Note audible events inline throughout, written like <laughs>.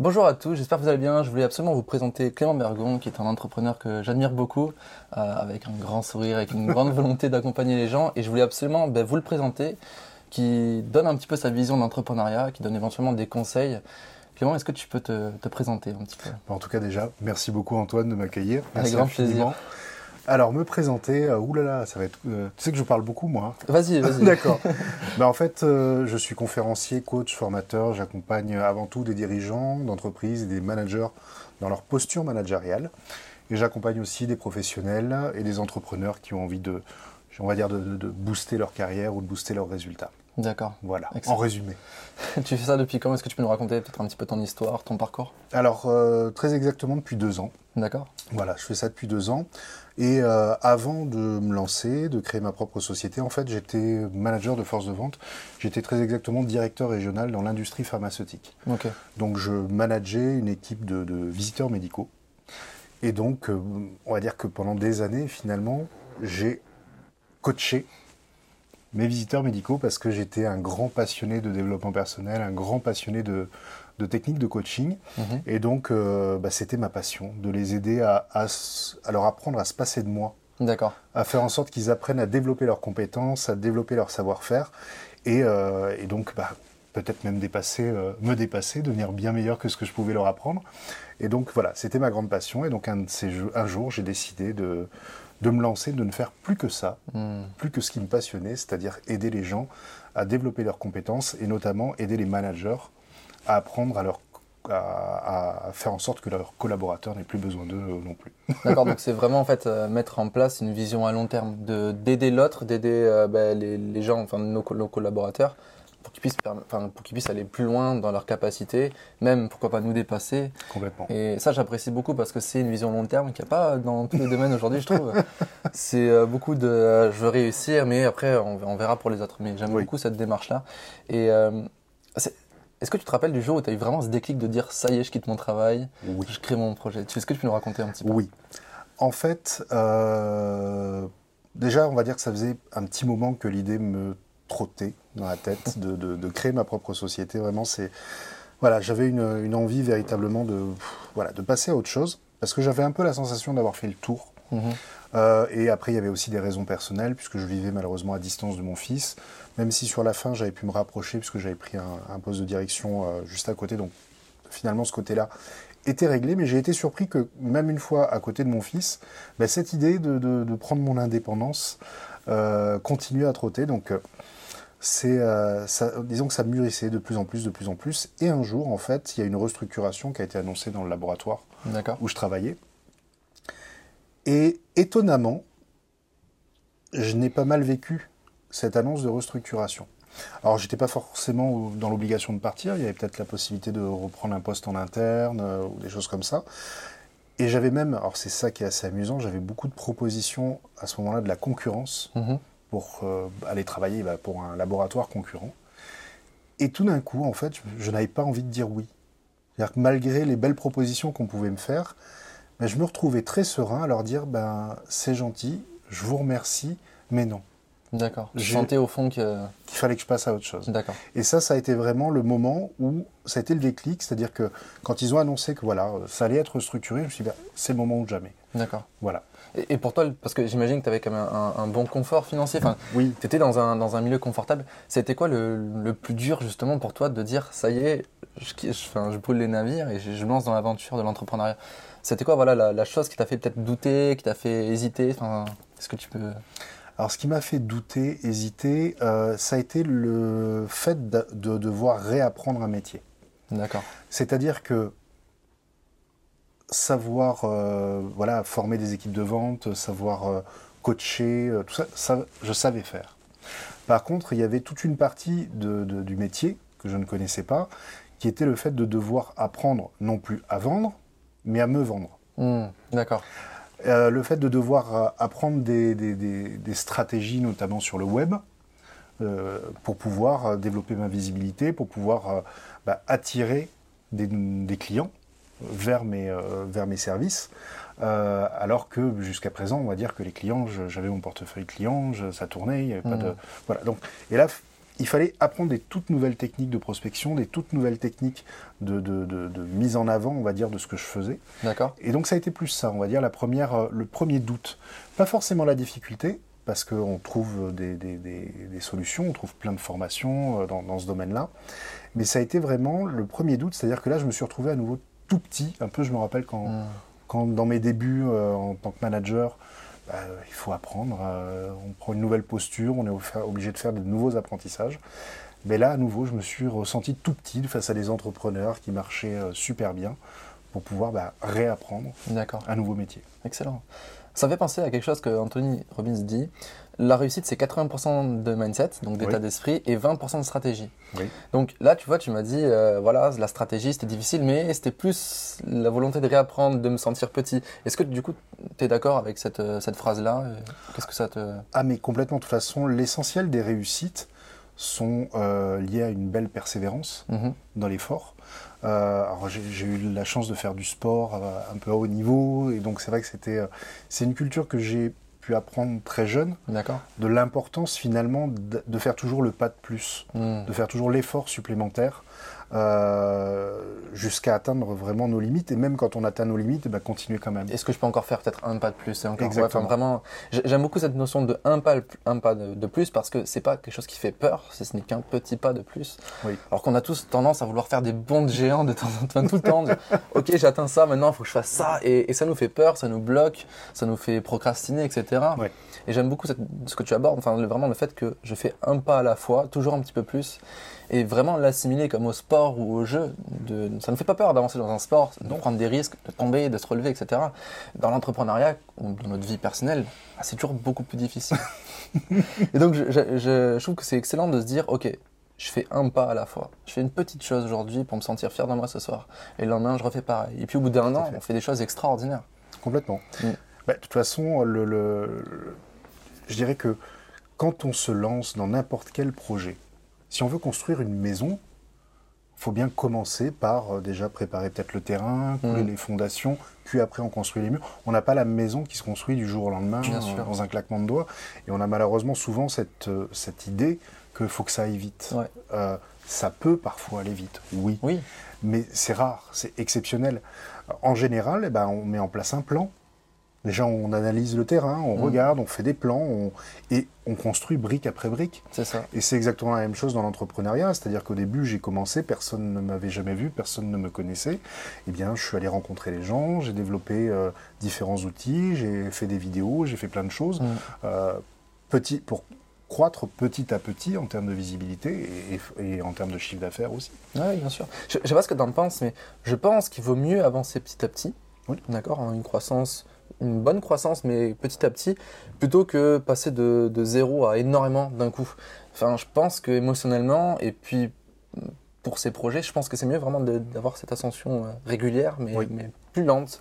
Bonjour à tous, j'espère que vous allez bien. Je voulais absolument vous présenter Clément Bergon, qui est un entrepreneur que j'admire beaucoup, euh, avec un grand sourire, avec une grande <laughs> volonté d'accompagner les gens. Et je voulais absolument ben, vous le présenter, qui donne un petit peu sa vision d'entrepreneuriat, qui donne éventuellement des conseils. Clément, est-ce que tu peux te, présenter un petit peu? En tout cas, déjà, merci beaucoup Antoine de m'accueillir. Avec grand plaisir. Alors, me présenter, euh, oulala, ça va être. Euh, tu sais que je parle beaucoup, moi. Vas-y, <laughs> vas-y. D'accord. <laughs> ben, en fait, euh, je suis conférencier, coach, formateur. J'accompagne avant tout des dirigeants d'entreprises et des managers dans leur posture managériale. Et j'accompagne aussi des professionnels et des entrepreneurs qui ont envie de, on va dire, de, de booster leur carrière ou de booster leurs résultats. D'accord. Voilà, en résumé. <laughs> tu fais ça depuis quand? Est-ce que tu peux nous raconter peut-être un petit peu ton histoire, ton parcours? Alors, euh, très exactement depuis deux ans. D'accord. Voilà, je fais ça depuis deux ans. Et euh, avant de me lancer, de créer ma propre société, en fait, j'étais manager de force de vente. J'étais très exactement directeur régional dans l'industrie pharmaceutique. Ok. Donc, je manageais une équipe de, visiteurs médicaux. Et donc, euh, on va dire que pendant des années, finalement, j'ai coaché mes visiteurs médicaux parce que j'étais un grand passionné de développement personnel, un grand passionné de, de techniques de coaching. Mhm. Et donc, euh, bah, c'était ma passion, de les aider à, à, leur apprendre à se passer de moi. D'accord. À faire en sorte qu'ils apprennent à développer leurs compétences, à développer leur savoir-faire. Et, euh, et, donc, bah, peut-être même dépasser, euh, me dépasser, devenir bien meilleur que ce que je pouvais leur apprendre. Et donc, voilà, c'était ma grande passion. Et donc, un, de ces un jour, j'ai décidé de, de me lancer, de ne faire plus que ça, hmm. plus que ce qui me passionnait, c'est-à-dire aider les gens à développer leurs compétences et notamment aider les managers à apprendre à leur à, faire en sorte que leurs collaborateurs n'aient plus besoin d'eux euh, non plus. <laughs> D'accord, donc c'est vraiment en fait euh, mettre en place une vision à long terme, de d'aider l'autre, d'aider euh, ben, les, les, gens, enfin nos, nos collaborateurs, pour qu'ils puissent, enfin, pour qu'ils puissent aller plus loin dans leurs capacités, même pourquoi pas nous dépasser. Complètement. Et ça, j'apprécie beaucoup parce que c'est une vision long terme qu'il n'y a pas dans tous les domaines aujourd'hui, je trouve. <laughs> c'est euh, beaucoup de euh, je veux réussir, mais après, on, verra pour les autres. Mais j'aime beaucoup cette démarche-là. Et euh, est-ce que tu te rappelles du jour où tu as eu vraiment ce déclic de dire ça y est, je quitte mon travail, je crée mon projet? Est-ce que tu peux nous raconter un petit peu? Oui. En fait, déjà, on va dire que ça faisait un petit moment que l'idée me trottait dans la tête de, créer ma propre société. Vraiment, c'est voilà, j'avais une, envie véritablement de voilà de passer à autre chose parce que j'avais un peu la sensation d'avoir fait le tour. Mhm. Euh, et après, il y avait aussi des raisons personnelles puisque je vivais malheureusement à distance de mon fils. Même si sur la fin, j'avais pu me rapprocher puisque j'avais pris un, poste de direction euh, juste à côté. Donc finalement, ce côté-là était réglé, mais j'ai été surpris que même une fois à côté de mon fils, ben, cette idée de, prendre mon indépendance euh, continuait à trotter. Donc c'est, euh, disons que ça mûrissait de plus en plus, de plus en plus. Et un jour, en fait, il y a une restructuration qui a été annoncée dans le laboratoire où je travaillais. Et étonnamment, je n'ai pas mal vécu cette annonce de restructuration. Alors, j'étais pas forcément dans l'obligation de partir. Il y avait peut-être la possibilité de reprendre un poste en interne euh, ou des choses comme ça. Et j'avais même, alors c'est ça qui est assez amusant, j'avais beaucoup de propositions à ce moment-là de la concurrence. Mm-hmm pour euh, aller travailler bah, pour un laboratoire concurrent. Et tout d'un coup, en fait, je, n'avais pas envie de dire oui. C'est-à-dire que malgré les belles propositions qu'on pouvait me faire, ben, je me retrouvais très serein à leur dire ben, c'est gentil, je vous remercie, mais non. D'accord. Je sentais au fond qu'il fallait que je passe à autre chose. D'accord. Et ça, ça a été vraiment le moment où ça a été le déclic, c'est-à-dire que quand ils ont annoncé que voilà, ça allait être structuré, je me suis dit ben, c'est le moment ou jamais. D'accord. Voilà. Et, pour toi, parce que j'imagine que tu avais quand même un, bon confort financier, enfin, oui. tu étais dans un, dans un milieu confortable. C'était quoi le, le, plus dur justement pour toi de dire ça y est, je, je, je brûle les navires et je, me lance dans l'aventure de l'entrepreneuriat? C'était quoi voilà, la, chose qui t'a fait peut-être douter, qui t'a fait hésiter? Enfin, Est-ce que tu peux. Alors, ce qui m'a fait douter, hésiter, euh, ça a été le fait de, de devoir réapprendre un métier. D'accord. C'est-à-dire que savoir euh, voilà, former des équipes de vente, savoir euh, coacher, tout ça, je savais faire. Par contre, il y avait toute une partie du métier que je ne connaissais pas, qui était le fait de devoir apprendre non plus à vendre, mais à me vendre. Hmm, d'accord. Le fait de devoir apprendre des, stratégies, notamment sur le web, pour pouvoir développer ma visibilité, pour pouvoir bah, attirer des clients vers mes, euh, vers mes services. Euh, alors que jusqu'à présent, on va dire que les clients, j'avais mon portefeuille client, ça tournait, il n'y avait pas de. Mmh. Voilà. Donc, et là, il fallait apprendre des toutes nouvelles techniques de prospection, des toutes nouvelles techniques de, de, mise en avant, on va dire, de ce que je faisais. D'accord. Et donc ça a été plus ça, on va dire, la première, euh, le premier doute. Pas forcément la difficulté, parce qu'on trouve des, des, des, solutions, on trouve plein de formations euh, dans, dans ce domaine-là. Mais ça a été vraiment le premier doute, c'est-à-dire que là, je me suis retrouvé à nouveau tout petit. Un peu, je me rappelle quand, hmm. quand dans mes débuts euh, en tant que manager, bah, il faut apprendre. Euh, on prend une nouvelle posture, on est obligé de faire de nouveaux apprentissages. Mais là, à nouveau, je me suis ressenti tout petit face à des entrepreneurs qui marchaient euh, super bien pour pouvoir bah, réapprendre un nouveau métier. Excellent. Ça fait penser à quelque chose que Anthony Robbins dit. La réussite, c'est 80% de mindset, donc d'état d'esprit, et 20% de stratégie. Donc là, tu vois, tu m'as dit, euh, voilà, la stratégie, c'était difficile, mais c'était plus la volonté de réapprendre, de me sentir petit. Est-ce que du coup, tu es d'accord avec cette, euh, cette phrase-là Qu'est-ce que ça te... Ah, mais complètement. De toute façon, l'essentiel des réussites sont euh, liés à une belle persévérance mm-hmm. dans l'effort. Euh, j'ai eu la chance de faire du sport un peu à haut niveau, et donc c'est vrai que c'était, c'est une culture que j'ai pu apprendre très jeune de l'importance finalement de, faire toujours le pas de plus, hmm. de faire toujours l'effort supplémentaire euh, jusqu'à atteindre vraiment nos limites. Et même quand on atteint nos limites, bah, continuer quand même. Est-ce que je peux encore faire peut-être un pas de plus encore Exactement. vraiment, J'aime beaucoup cette notion de un pas, un pas de, plus parce que c'est pas quelque chose qui fait peur, ce n'est qu'un petit pas de plus. Oui. Alors qu'on a tous tendance à vouloir faire des bonds de géants de temps en temps, tout le temps. ok, j'atteins ça, maintenant il faut que je fasse ça. Et, ça nous fait peur, ça nous bloque, ça nous fait procrastiner, etc. Et j'aime beaucoup ce que tu abordes, enfin, vraiment le fait que je fais un pas à la fois, toujours un petit peu plus et vraiment l'assimiler comme au sport ou au jeu. De, ça ne fait pas peur d'avancer dans un sport, de prendre des risques, de tomber, de se relever, etc. Dans l'entrepreneuriat ou dans notre vie personnelle, bah, c'est toujours beaucoup plus difficile. <laughs> et donc je, je, trouve que c'est excellent de se dire, ok, je fais un pas à la fois. Je fais une petite chose aujourd'hui pour me sentir fier de moi ce soir. Et le lendemain, je refais pareil. Et puis au bout d'un an, on fait des choses extraordinaires. Complètement. Mm. Bah, de toute façon, le, le, je dirais que quand on se lance dans n'importe quel projet, si on veut construire une maison, il faut bien commencer par euh, déjà préparer peut-être le terrain, couler mm. les fondations, puis après on construit les murs. On n'a pas la maison qui se construit du jour au lendemain euh, dans un claquement de doigts. Et on a malheureusement souvent cette, euh, cette idée qu'il faut que ça aille vite. ça peut parfois aller vite, oui. oui. Mais c'est rare, c'est exceptionnel. En général, eh ben, on met en place un plan Déjà, on analyse le terrain, on mm. regarde, on fait des plans, et on construit brique après brique. C'est ça. Et c'est exactement la même chose dans l'entrepreneuriat, c'est-à-dire qu'au début, j'ai commencé, personne ne m'avait jamais vu, personne ne me connaissait. Eh bien, je suis allé rencontrer les gens, j'ai développé euh, différents outils, j'ai fait des vidéos, j'ai fait plein de choses, mm. euh, petit, pour croître petit à petit en termes de visibilité et, en termes de chiffre d'affaires aussi. Oui, bien sûr. Je ne sais pas ce que tu en penses, mais je pense qu'il vaut mieux avancer petit à petit. Oui. D'accord, une croissance une bonne croissance, mais petit à petit, plutôt que passer de, de zéro à énormément d'un coup. Enfin, je pense que émotionnellement, et puis pour ces projets, je pense que c'est mieux vraiment d'avoir cette ascension euh, régulière, mais, mais plus lente.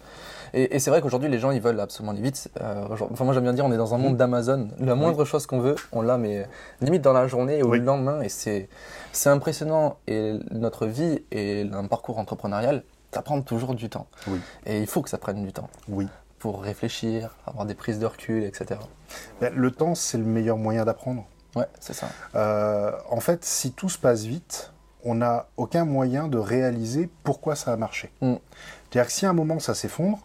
Et, c'est vrai qu'aujourd'hui, les gens, ils veulent absolument aller vite. Euh, enfin, moi, j'aime bien dire, on est dans un monde d'Amazon. La moindre chose qu'on veut, on l'a, mais limite dans la journée ou le lendemain. Et c'est impressionnant. Et notre vie et un parcours entrepreneurial, ça prend toujours du temps. Et il faut que ça prenne du temps. Oui pour réfléchir, avoir des prises de recul, etc. Le temps, c'est le meilleur moyen d'apprendre. Ouais, c'est ça. Euh, en fait, si tout se passe vite, on n'a aucun moyen de réaliser pourquoi ça a marché. Mm. C'est-à-dire que si à un moment ça s'effondre,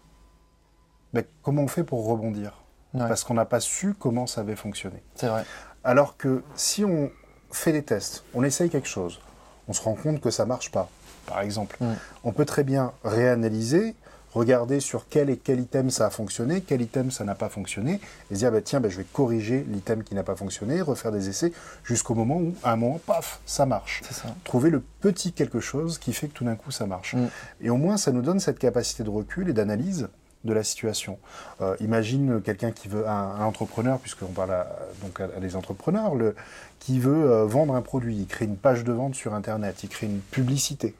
ben, comment on fait pour rebondir? Parce qu'on n'a pas su comment ça avait fonctionné. C'est vrai. Alors que si on fait des tests, on essaye quelque chose, on se rend compte que ça marche pas, par exemple, mm. on peut très bien réanalyser regarder sur quel et quel item ça a fonctionné, quel item ça n'a pas fonctionné, et se dire bah, tiens, bah, je vais corriger l'item qui n'a pas fonctionné, refaire des essais jusqu'au moment où, à un moment, paf, ça marche. Ça. Trouver le petit quelque chose qui fait que tout d'un coup ça marche. Mm. Et au moins, ça nous donne cette capacité de recul et d'analyse de la situation. Euh, imagine quelqu'un qui veut, un, entrepreneur, puisqu'on parle à, donc à, des entrepreneurs, le, qui veut euh, vendre un produit, il crée une page de vente sur Internet, il crée une publicité.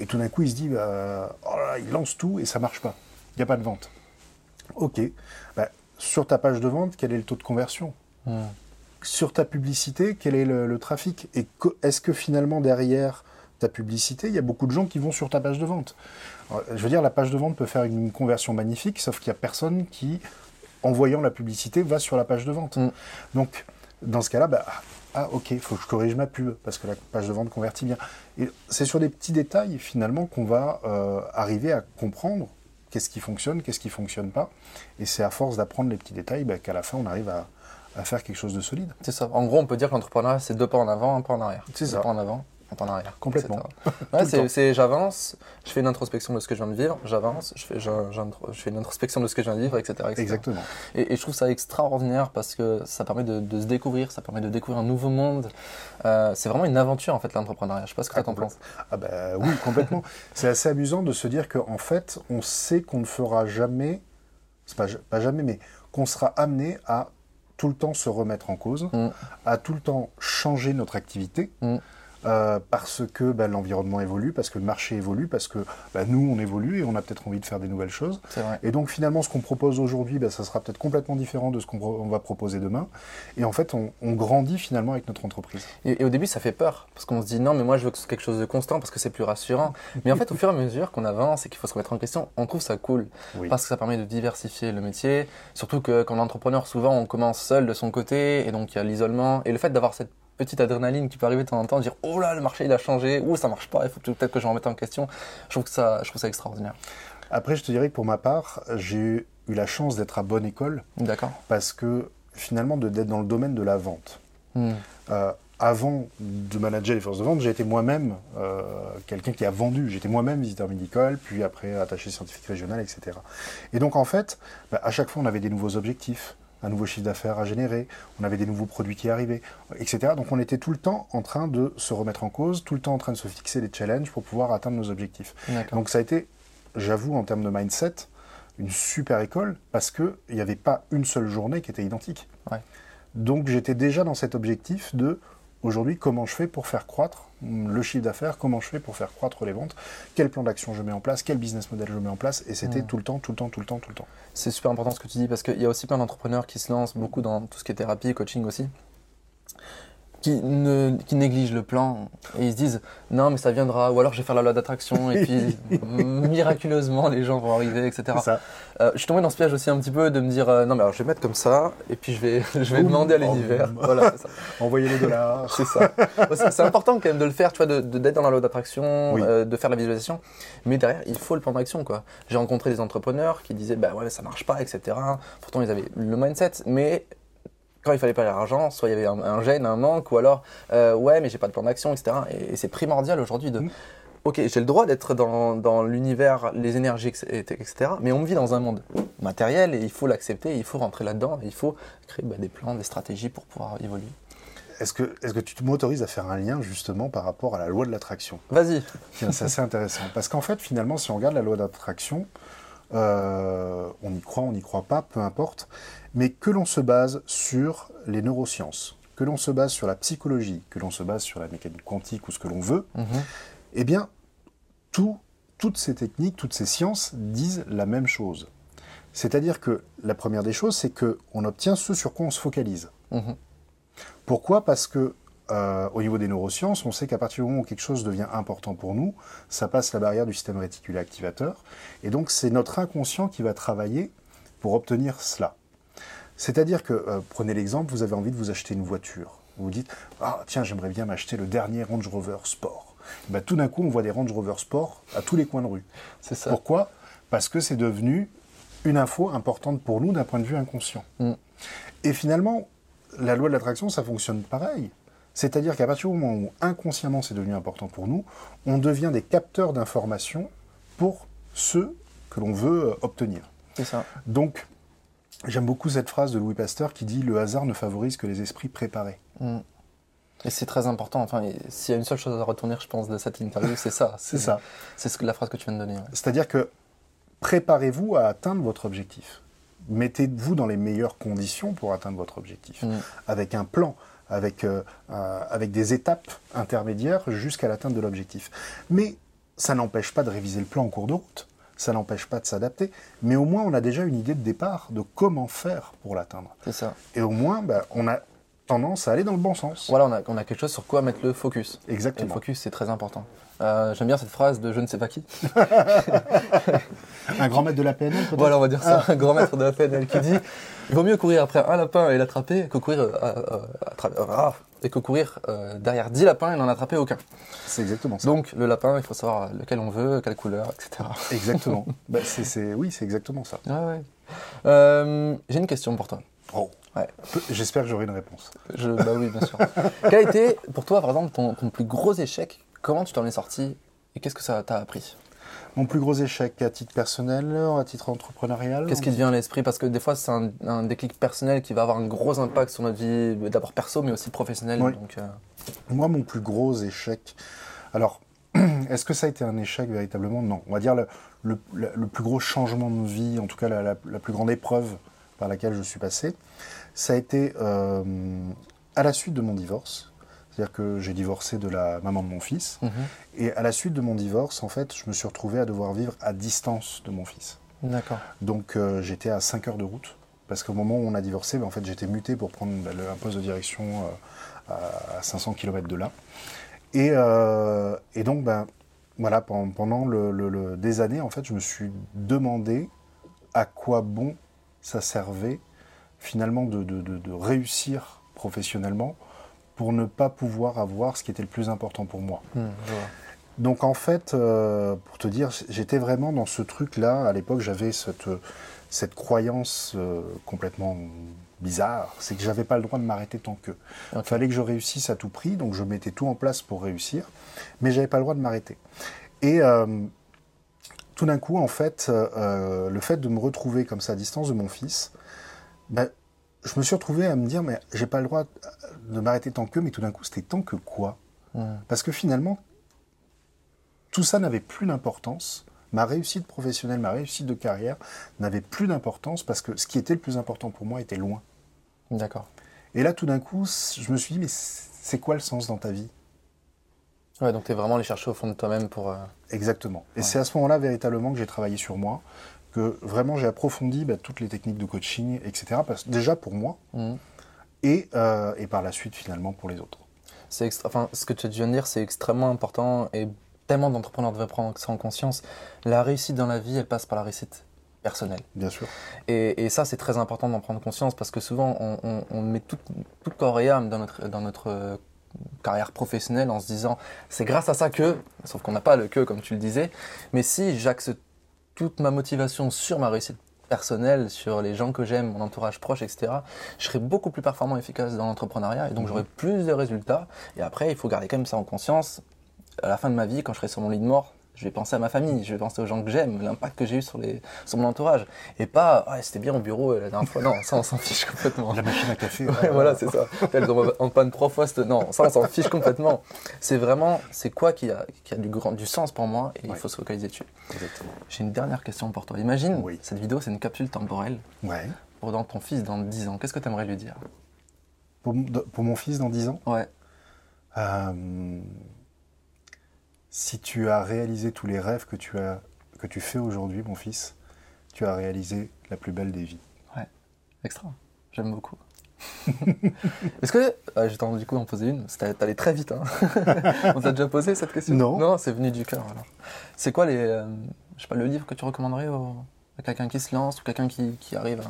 Et tout d'un coup, il se dit, bah, oh il lance tout et ça marche pas. Il n'y a pas de vente. Ok. Bah, sur ta page de vente, quel est le taux de conversion? Sur ta publicité, quel est le, trafic? Et est-ce que finalement, derrière ta publicité, il y a beaucoup de gens qui vont sur ta page de vente? Je veux dire, la page de vente peut faire une conversion magnifique, sauf qu'il n'y a personne qui, en voyant la publicité, va sur la page de vente. Hmm. Donc, dans ce cas-là, bah, ah ok, il faut que je corrige ma pub parce que la page de vente convertit bien. Et c'est sur des petits détails finalement qu'on va euh, arriver à comprendre qu'est-ce qui fonctionne, qu'est-ce qui fonctionne pas. Et c'est à force d'apprendre les petits détails bah, qu'à la fin on arrive à, à, faire quelque chose de solide. C'est ça. En gros, on peut dire que l'entrepreneuriat c'est deux pas en avant, un pas en arrière. C'est ça. Deux pas en avant, en arrière. Complètement. <laughs> Ouais, c'est j'avance, je fais une introspection de ce que je viens de vivre, j'avance, je fais, je, je, fais une introspection de ce que je viens de vivre, etc. Exactement. Et, et, je trouve ça extraordinaire parce que ça permet de, de, se découvrir, ça permet de découvrir un nouveau monde. Euh, c'est vraiment une aventure en fait l'entrepreneuriat. Je sais pas ce que ah, tu en penses. Ah bah oui, complètement. <laughs> c'est assez amusant de se dire qu'en fait, on sait qu'on ne fera jamais, c'est pas, pas jamais, mais qu'on sera amené à tout le temps se remettre en cause, mm. à tout le temps changer notre activité. Mm. Euh, parce que bah, l'environnement évolue, parce que le marché évolue, parce que bah, nous, on évolue et on a peut-être envie de faire des nouvelles choses. Et donc finalement, ce qu'on propose aujourd'hui, bah, ça sera peut-être complètement différent de ce qu'on va proposer demain. Et en fait, on, grandit finalement avec notre entreprise. Et, au début, ça fait peur, parce qu'on se dit non, mais moi, je veux quelque chose de constant, parce que c'est plus rassurant. <laughs> Mais en fait, au fur et à mesure qu'on avance et qu'il faut se remettre en question, on trouve ça cool, parce que ça permet de diversifier le métier. Surtout que quand entrepreneur, souvent, on commence seul de son côté, et donc il y a l'isolement. Et le fait d'avoir cette petite adrénaline qui peut arriver de temps en temps, dire oh là le marché il a changé, ou ça marche pas, il faut peut-être que je remette en question. Je trouve que ça, je trouve ça extraordinaire. Après, je te dirais que pour ma part, j'ai eu la chance d'être à bonne école. D'accord. Parce que finalement, d'être dans le domaine de la vente. Hmm. Euh, avant de manager les forces de vente, j'ai été moi-même euh, quelqu'un qui a vendu. J'étais moi-même visiteur médical, puis après attaché scientifique régional, etc. Et donc en fait, bah, à chaque fois, on avait des nouveaux objectifs un nouveau chiffre d'affaires à générer, on avait des nouveaux produits qui arrivaient, etc. Donc on était tout le temps en train de se remettre en cause, tout le temps en train de se fixer des challenges pour pouvoir atteindre nos objectifs. Donc ça a été, j'avoue, en termes de mindset, une super école parce qu'il n'y avait pas une seule journée qui était identique. Donc j'étais déjà dans cet objectif de aujourd'hui comment je fais pour faire croître le chiffre d'affaires, comment je fais pour faire croître les ventes, quel plan d'action je mets en place, quel business model je mets en place, et c'était hmm. tout le temps, tout le temps, tout le temps, tout le temps. C'est super important ce que tu dis parce qu'il y a aussi plein d'entrepreneurs qui se lancent beaucoup dans tout ce qui est thérapie, coaching aussi, qui, ne, qui négligent le plan et ils se disent non mais ça viendra ou alors je vais faire la loi d'attraction et puis <laughs> miraculeusement les gens vont arriver etc. Euh, je suis tombé dans ce piège aussi un petit peu de me dire euh, non mais alors je vais mettre comme ça et puis je vais <laughs> je vais demander à l'univers. Voilà <laughs> envoyer les dollars. C'est ça. C'est important quand même de le faire tu vois de d'être dans la loi d'attraction euh, de faire la visualisation. Mais derrière il faut le plan d'action quoi. J'ai rencontré des entrepreneurs qui disaient bah ouais ça marche pas etc pourtant ils avaient le mindset. Mais quand il fallait pas l'argent, soit il y avait un, gêne, un manque, ou alors euh, ouais, mais j'ai pas de plan d'action, etc. Et, c'est primordial aujourd'hui de. Mm. Ok, j'ai le droit d'être dans, dans l'univers, les énergies, etc. Mais on vit dans un monde matériel et il faut l'accepter, il faut rentrer là-dedans, il faut créer bah, des plans, des stratégies pour pouvoir évoluer. Est-ce que, est que tu m'autorises à faire un lien justement par rapport à la loi de l'attraction? Vas-y. C'est assez intéressant. Parce qu'en fait, finalement, si on regarde la loi d'attraction, euh, on y croit, on n'y croit pas, peu importe mais que l'on se base sur les neurosciences, que l'on se base sur la psychologie, que l'on se base sur la mécanique quantique ou ce que l'on veut, mhm. eh bien, toutes ces techniques, toutes ces sciences disent la même chose. C'est-à-dire que la première des choses, c'est qu'on obtient ce sur quoi on se focalise. Mhm. Pourquoi? Parce que euh, au niveau des neurosciences, on sait qu'à partir du moment où quelque chose devient important pour nous, ça passe la barrière du système réticulé activateur. Et donc, c'est notre inconscient qui va travailler pour obtenir cela. C'est-à-dire que, euh, prenez l'exemple, vous avez envie de vous acheter une voiture. Vous vous dites, ah tiens, j'aimerais bien m'acheter le dernier Range Rover Sport. Ben, tout d'un coup, on voit des Range Rover Sport à tous les coins de rue. C'est ça. Pourquoi? Parce que c'est devenu une info importante pour nous d'un point de vue inconscient. Mm. Et finalement, la loi de l'attraction, ça fonctionne pareil. C'est-à-dire qu'à partir du moment où inconsciemment c'est devenu important pour nous, on devient des capteurs d'informations pour ceux que l'on veut euh, obtenir. C'est ça. Donc, J'aime beaucoup cette phrase de Louis Pasteur qui dit Le hasard ne favorise que les esprits préparés. Mm. Et c'est très important. Enfin, s'il y a une seule chose à retourner, je pense, de cette interview, c'est ça. <laughs> c'est ça. C'est ce que, la phrase que tu viens de donner. C'est-à-dire que préparez-vous à atteindre votre objectif. Mettez-vous dans les meilleures conditions pour atteindre votre objectif. Mm. Avec un plan, avec, euh, euh, avec des étapes intermédiaires jusqu'à l'atteinte de l'objectif. Mais ça n'empêche pas de réviser le plan en cours de route ça n'empêche pas de s'adapter, mais au moins on a déjà une idée de départ de comment faire pour l'atteindre. C'est ça. Et au moins, bah, on a tendance à aller dans le bon sens. Voilà, on a, on a quelque chose sur quoi mettre le focus. Exactement. le focus, c'est très important. Euh, j'aime bien cette phrase de je ne sais pas qui. <laughs> un grand maître de la PNL, peut-être? Voilà, on va dire ça, un grand maître de la PNL qui dit il vaut mieux courir après un lapin et l'attraper que courir euh, à, travers. Ah, et que courir euh, derrière 10 lapins et n'en attraper aucun. C'est exactement ça. Donc le lapin, il faut savoir lequel on veut, quelle couleur, etc. Exactement. <laughs> Bah, oui, c'est exactement ça. Ouais, ouais. Euh, J'ai une question pour toi. Oh. Ouais. J'espère que j'aurai une réponse. Je, bah oui, bien sûr. <laughs> Quel a été pour toi, par exemple, ton, ton plus gros échec? Comment tu t'en es sorti? Et qu'est-ce que ça t'a appris? Mon plus gros échec à titre personnel, à titre entrepreneurial Qu'est-ce qui te vient à l'esprit? Parce que des fois, c'est un, un déclic personnel qui va avoir un gros impact sur notre vie, d'abord perso, mais aussi professionnelle. Oui. Donc, euh, Moi, mon plus gros échec. Alors, <clears throat> est-ce que ça a été un échec véritablement? Non. On va dire le, le- le- le plus gros changement de vie, en tout cas la, la- la plus grande épreuve par laquelle je suis passé, ça a été euh, à la suite de mon divorce. C'est-à-dire que j'ai divorcé de la maman de mon fils. mhm. Et à la suite de mon divorce, en fait, je me suis retrouvé à devoir vivre à distance de mon fils. D'accord. Donc euh, j'étais à 5 heures de route. Parce qu'au moment où on a divorcé, ben, en fait, j'étais muté pour prendre ben, un poste de direction euh, à, à 500 km de là. Et, euh, et donc, ben, voilà, pendant, pendant le- le- le- des années, en fait, je me suis demandé à quoi bon ça servait finalement de, de- de- de réussir professionnellement pour ne pas pouvoir avoir ce qui était le plus important pour moi. Hmm. Donc en fait, euh, pour te dire, j'étais vraiment dans ce truc-là. À l'époque, j'avais cette, cette croyance euh, complètement bizarre, c'est que j'avais pas le droit de m'arrêter tant que. Il fallait que je réussisse à tout prix, donc je mettais tout en place pour réussir, mais j'avais pas le droit de m'arrêter. Et euh, tout d'un coup, en fait, euh, euh, le fait de me retrouver comme ça à distance de mon fils, ben, je me suis retrouvé à me dire, mais j'ai pas le droit de m'arrêter tant que, mais tout d'un coup, c'était tant que quoi? Parce que finalement, tout ça n'avait plus d'importance. Ma réussite professionnelle, ma réussite de carrière n'avait plus d'importance parce que ce qui était le plus important pour moi était loin. D'accord. Et là, tout d'un coup, je me suis dit, mais c'est quoi le sens dans ta vie? Ouais, donc tu es vraiment allé chercher au fond de toi-même pour. euh, Exactement. Et Ouais. c'est à ce moment-là, véritablement, que j'ai travaillé sur moi, que vraiment j'ai approfondi bah, toutes les techniques de coaching, etc. Parce, déjà pour moi, hmm. et, euh, et par la suite, finalement, pour les autres. C'est enfin, ce que tu viens de dire, c'est extrêmement important et tellement d'entrepreneurs devraient prendre ça en conscience. La réussite dans la vie, elle passe par la réussite personnelle. Bien sûr. Et, et ça, c'est très important d'en prendre conscience parce que souvent, on, on- on met tout, tout corps et âme dans notre, dans notre euh, carrière professionnelle en se disant c'est grâce à ça que, sauf qu'on n'a pas le que comme tu le disais, mais si j'axe toute ma motivation sur ma réussite personnelle, sur les gens que j'aime, mon entourage proche, etc., je serai beaucoup plus performant et efficace dans l'entrepreneuriat et donc j'aurai plus de résultats. Et après, il faut garder quand même ça en conscience. À la fin de ma vie, quand je serai sur mon lit de mort, je vais penser à ma famille, je vais penser aux gens que j'aime, l'impact que j'ai eu sur, les, sur mon entourage. Et pas, ouais, c'était bien au bureau euh, la dernière fois. Non, ça, on s'en fiche complètement. La machine à café. Ouais, voilà, c'est ça. Elles ont en panne trois fois. cette- Non, ça, on s'en fiche complètement. C'est vraiment, c'est quoi qui a, qui a du, grand, du sens pour moi et il faut se focaliser dessus. Exactement. J'ai une dernière question pour toi. Imagine, Oui. cette vidéo, c'est une capsule temporelle Ouais. pour dans ton fils dans 10 ans. Qu'est-ce que tu aimerais lui dire? Pour, mon- pour mon fils dans 10 ans, Ouais. Euh, si tu as réalisé tous les rêves que tu, as, que tu fais aujourd'hui, mon fils, tu as réalisé la plus belle des vies. Extra. J'aime beaucoup. <laughs> Est-ce que. Ah, J'ai entendu du coup en poser une. C'était- T'allais très vite. Hein. <laughs> On t'a déjà posé cette question? Non. Non, c'est venu du cœur alors. C'est quoi les. euh, je sais pas, le livre que tu recommanderais au- à quelqu'un qui se lance ou quelqu'un qui, qui arrive à.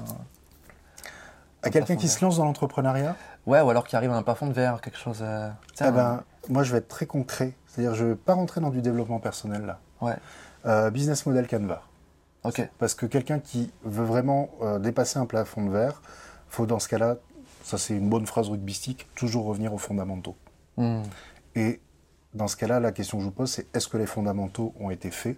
À quelqu'un qui se lance dans l'entrepreneuriat, Ouais, ou alors qui arrive à un plafond de verre, quelque chose. euh, eh ben, moi je vais être très concret. C'est-à-dire, je ne vais pas rentrer dans du développement personnel là. Ouais, Euh, business model Canva. ok. Parce que quelqu'un qui veut vraiment euh, dépasser un plafond de verre, faut dans ce cas-là, ça c'est une bonne phrase rugbystique, toujours revenir aux fondamentaux. Hmm. Et dans ce cas-là, la question que je vous pose, c'est est-ce que les fondamentaux ont été faits?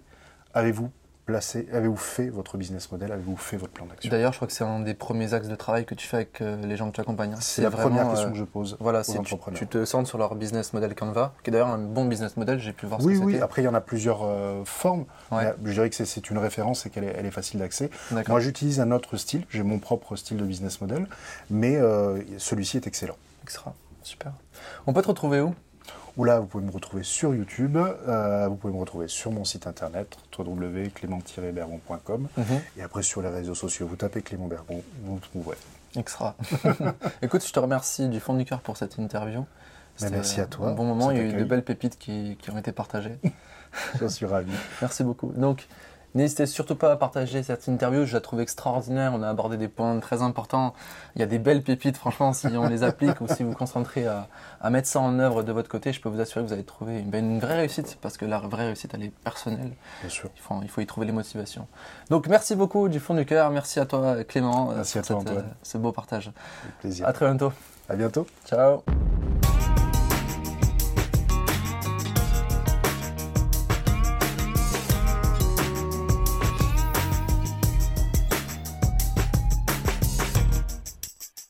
Avez-vous placé, avez-vous fait votre business model? Avez-vous fait votre plan d'action? D'ailleurs, je crois que c'est un des premiers axes de travail que tu fais avec euh, les gens que tu accompagnes. hein. C'est la première vraiment, question euh, que je pose Voilà, aux si tu, tu te centres sur leur business model Canva, qui est d'ailleurs un bon business model, j'ai pu voir ce oui, que oui, après il y en a plusieurs euh, formes. Ouais. Je dirais que c'est- c'est une référence et qu'elle est, elle est facile d'accès. Moi j'utilise un autre style, j'ai mon propre style de business model, mais celui-ci est excellent. Extra. Super. On peut te retrouver où? Ou là, vous pouvez me retrouver sur YouTube, euh, vous pouvez me retrouver sur mon site internet www.clément-berbon.com et après sur les réseaux sociaux, vous tapez Clément Berbon, vous me trouverez. Extra. <laughs> Écoute, je te remercie du fond du cœur pour cette interview. Ben, merci à toi Un bon moment, il y a eu de belles pépites qui, qui ont été partagées. <laughs> J'en suis ravi. Merci beaucoup. Donc, N'hésitez surtout pas à partager cette interview, je la trouve extraordinaire. On a abordé des points très importants. Il y a des belles pépites, franchement, si on les applique ou si vous vous concentrez à, à, mettre ça en œuvre de votre côté, je peux vous assurer que vous allez trouver une, une vraie réussite parce que la vraie réussite, elle est personnelle. Bien sûr. Il faut, il faut y trouver les motivations. Donc, merci beaucoup du fond du cœur. Merci à toi, Clément. Merci à toi, cette, Antoine. ce beau partage. Avec plaisir. À très bientôt. À bientôt. Ciao.